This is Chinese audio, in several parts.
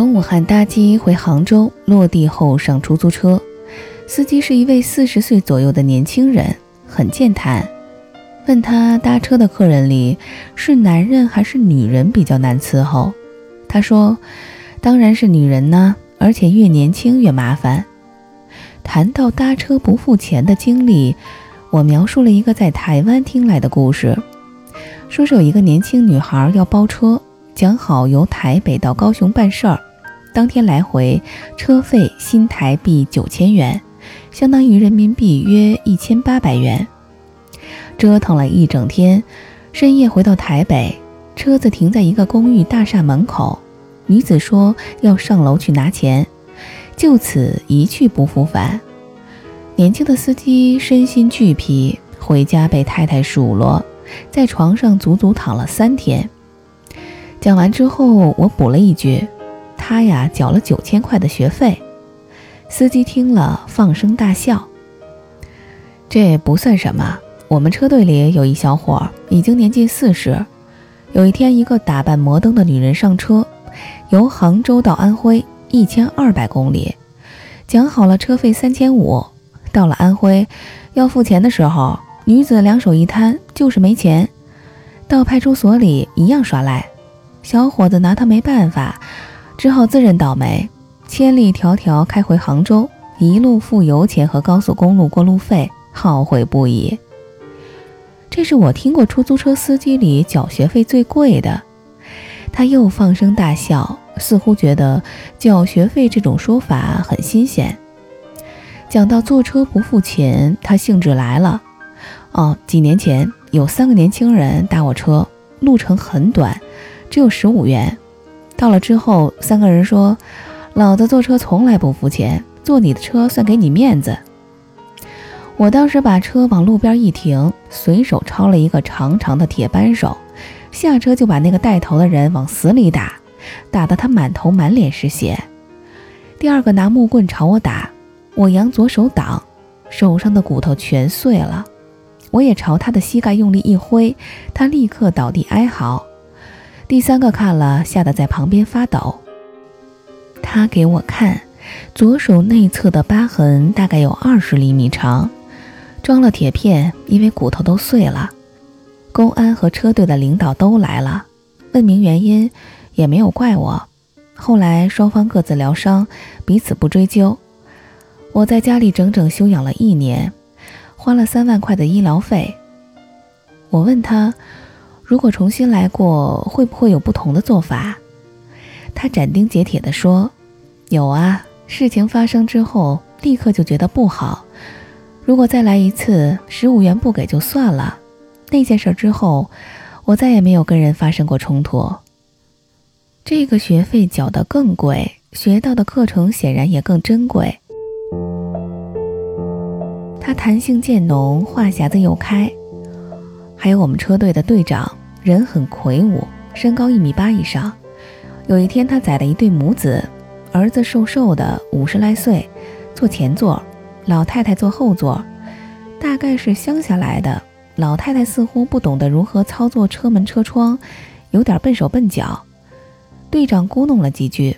从武汉搭机回杭州，落地后上出租车，司机是一位四十岁左右的年轻人，很健谈。问他搭车的客人里是男人还是女人比较难伺候，他说：“当然是女人呢，而且越年轻越麻烦。”谈到搭车不付钱的经历，我描述了一个在台湾听来的故事，说是有一个年轻女孩要包车。讲好由台北到高雄办事儿，当天来回车费新台币九千元，相当于人民币约一千八百元。折腾了一整天，深夜回到台北，车子停在一个公寓大厦门口。女子说要上楼去拿钱，就此一去不复返。年轻的司机身心俱疲，回家被太太数落，在床上足足躺了三天。讲完之后，我补了一句：“他呀，缴了九千块的学费。”司机听了，放声大笑。这不算什么。我们车队里有一小伙，已经年近四十。有一天，一个打扮摩登的女人上车，由杭州到安徽一千二百公里，讲好了车费三千五。到了安徽，要付钱的时候，女子两手一摊，就是没钱。到派出所里一样耍赖。小伙子拿他没办法，只好自认倒霉，千里迢迢开回杭州，一路付油钱和高速公路过路费，懊悔不已。这是我听过出租车司机里缴学费最贵的。他又放声大笑，似乎觉得缴学费这种说法很新鲜。讲到坐车不付钱，他兴致来了。哦，几年前有三个年轻人搭我车，路程很短。只有十五元，到了之后，三个人说：“老子坐车从来不付钱，坐你的车算给你面子。”我当时把车往路边一停，随手抄了一个长长的铁扳手，下车就把那个带头的人往死里打，打得他满头满脸是血。第二个拿木棍朝我打，我扬左手挡，手上的骨头全碎了。我也朝他的膝盖用力一挥，他立刻倒地哀嚎。第三个看了，吓得在旁边发抖。他给我看，左手内侧的疤痕大概有二十厘米长，装了铁片，因为骨头都碎了。公安和车队的领导都来了，问明原因，也没有怪我。后来双方各自疗伤，彼此不追究。我在家里整整休养了一年，花了三万块的医疗费。我问他。如果重新来过，会不会有不同的做法？他斩钉截铁地说：“有啊，事情发生之后，立刻就觉得不好。如果再来一次，十五元不给就算了。那件事之后，我再也没有跟人发生过冲突。这个学费缴得更贵，学到的课程显然也更珍贵。”他弹性渐浓，话匣子又开。还有我们车队的队长。人很魁梧，身高一米八以上。有一天，他载了一对母子，儿子瘦瘦的，五十来岁，坐前座，老太太坐后座。大概是乡下来的，老太太似乎不懂得如何操作车门车窗，有点笨手笨脚。队长咕哝了几句，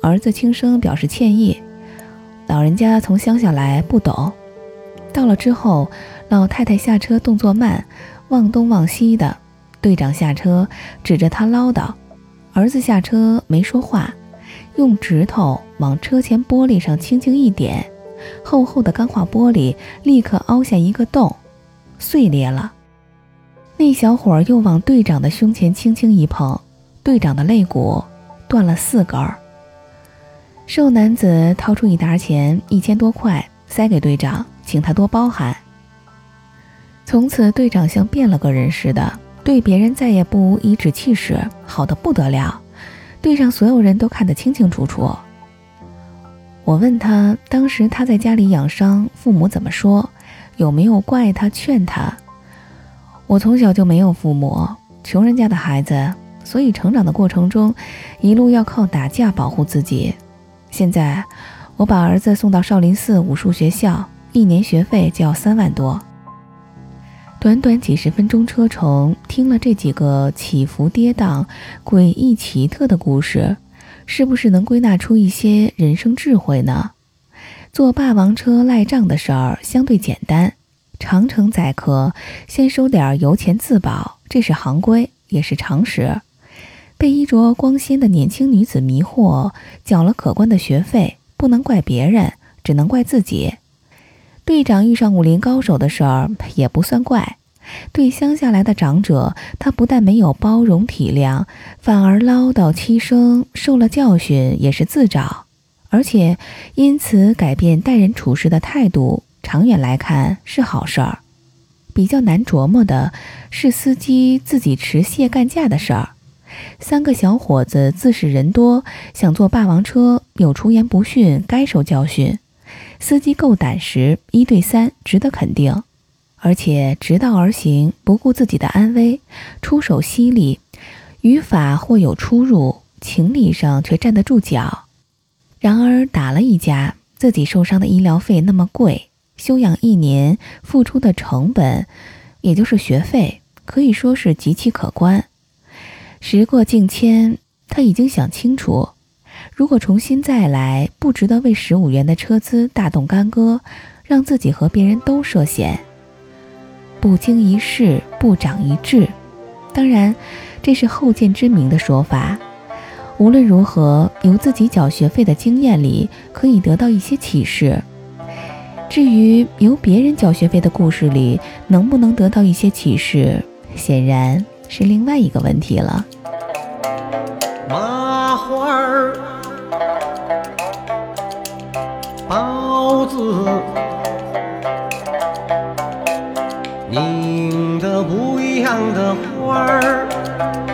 儿子轻声表示歉意。老人家从乡下来，不懂。到了之后，老太太下车动作慢，望东望西的。队长下车，指着他唠叨。儿子下车没说话，用指头往车前玻璃上轻轻一点，厚厚的钢化玻璃立刻凹下一个洞，碎裂了。那小伙又往队长的胸前轻轻一碰，队长的肋骨断了四根。瘦男子掏出一沓钱，一千多块，塞给队长，请他多包涵。从此，队长像变了个人似的。对别人再也不无颐指气使，好的不得了，队上所有人都看得清清楚楚。我问他，当时他在家里养伤，父母怎么说？有没有怪他、劝他？我从小就没有父母，穷人家的孩子，所以成长的过程中，一路要靠打架保护自己。现在，我把儿子送到少林寺武术学校，一年学费就要三万多。短短几十分钟车程，听了这几个起伏跌宕、诡异奇特的故事，是不是能归纳出一些人生智慧呢？坐霸王车赖账的事儿相对简单，长城载客先收点油钱自保，这是行规，也是常识。被衣着光鲜的年轻女子迷惑，缴了可观的学费，不能怪别人，只能怪自己。队长遇上武林高手的事儿也不算怪，对乡下来的长者，他不但没有包容体谅，反而唠叨七声，受了教训也是自找。而且因此改变待人处事的态度，长远来看是好事儿。比较难琢磨的是司机自己持械干架的事儿。三个小伙子自恃人多，想坐霸王车，有出言不逊，该受教训。司机够胆识，一对三值得肯定。而且直道而行，不顾自己的安危，出手犀利，语法或有出入，情理上却站得住脚。然而打了一架，自己受伤的医疗费那么贵，休养一年付出的成本，也就是学费，可以说是极其可观。时过境迁，他已经想清楚，如果重新再来，不值得为十五元的车资大动干戈，让自己和别人都涉险。不经一事不长一智，当然，这是后见之明的说法。无论如何，由自己缴学费的经验里可以得到一些启示。至于由别人缴学费的故事里能不能得到一些启示，显然是另外一个问题了。麻花儿，子，拧的不一样的花儿。